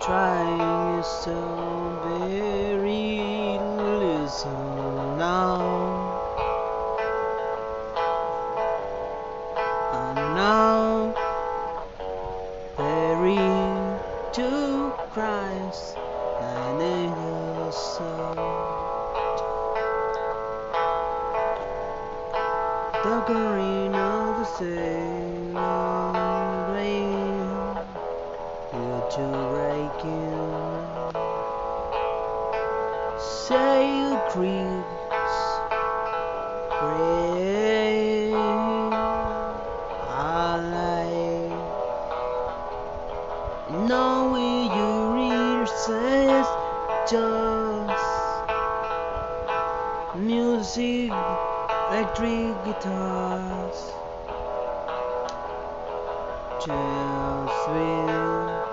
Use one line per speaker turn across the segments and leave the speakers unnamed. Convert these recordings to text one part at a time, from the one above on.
trying is so very little now. And now is two Christ and in your soul. The green of the rain, you to breaking. Say you creeks, rain, I like. No, you read says just music, electric guitars, just will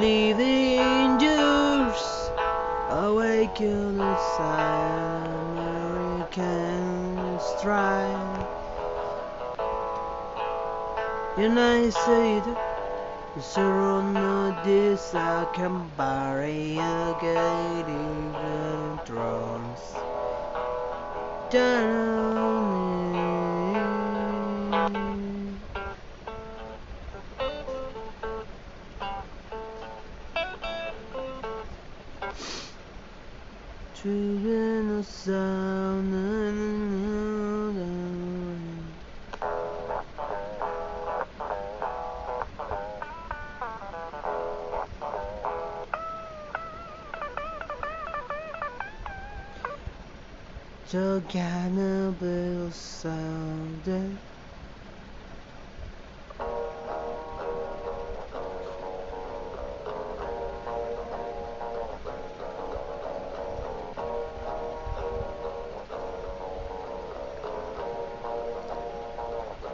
leave the angels awaken the American strike. United States. Surround this I can bury again thrones. Down. Children of sound 저 cannibal sound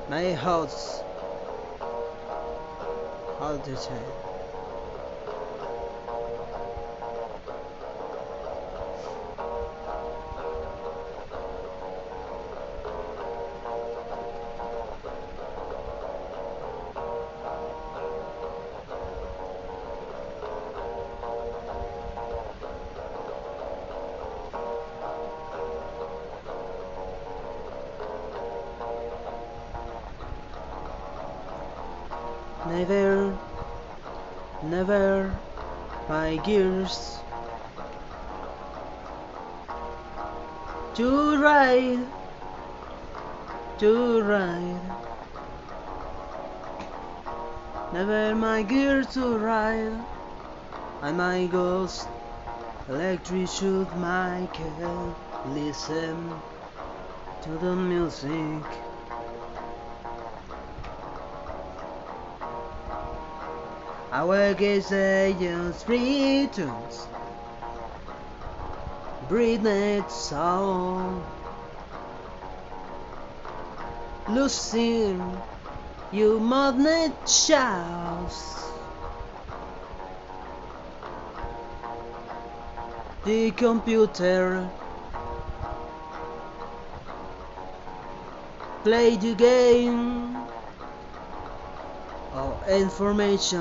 My house How to say Never, never, my gears to ride, to ride. Never my gears to ride, and my ghost electric my cat. Listen to the music. Our gaze agents returns. Breathe it sound. Losing you madnet shouts. The computer play the game information